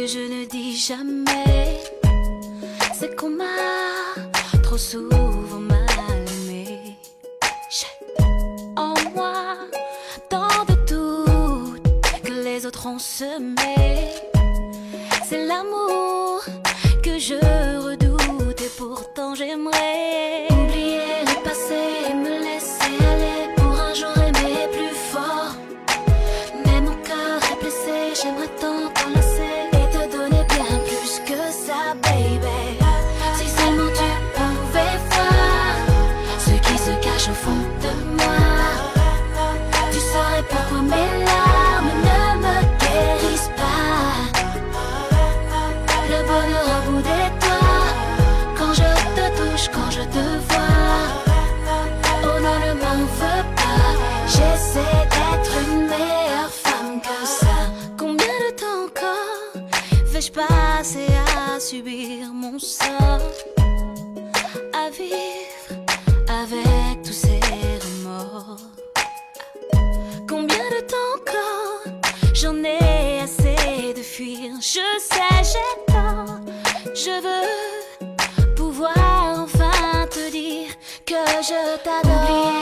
que je ne dis jamais, c'est qu'on m'a trop souvent mal aimé. J'ai en moi tant de doutes que les autres ont semé. C'est l'amour que je redoute et pourtant j'aimerais oublier. au fond de moi. Tu saurais pourquoi mes larmes ne me guérissent pas. Le bonheur au bout des. Quand je te touche, quand je te vois. Oh non, ne m'en veux pas. J'essaie d'être une meilleure femme que ça. Combien de temps encore vais-je passer à subir mon sort? À vivre Je veux pouvoir enfin te dire que je t'adore.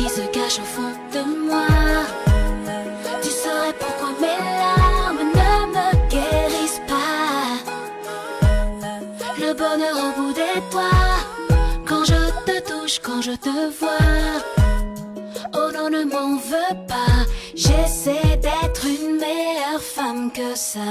qui se cache au fond de moi. Tu saurais pourquoi mes larmes ne me guérissent pas. Le bonheur au bout des doigts, quand je te touche, quand je te vois. Oh non, ne m'en veux pas, j'essaie d'être une meilleure femme que ça.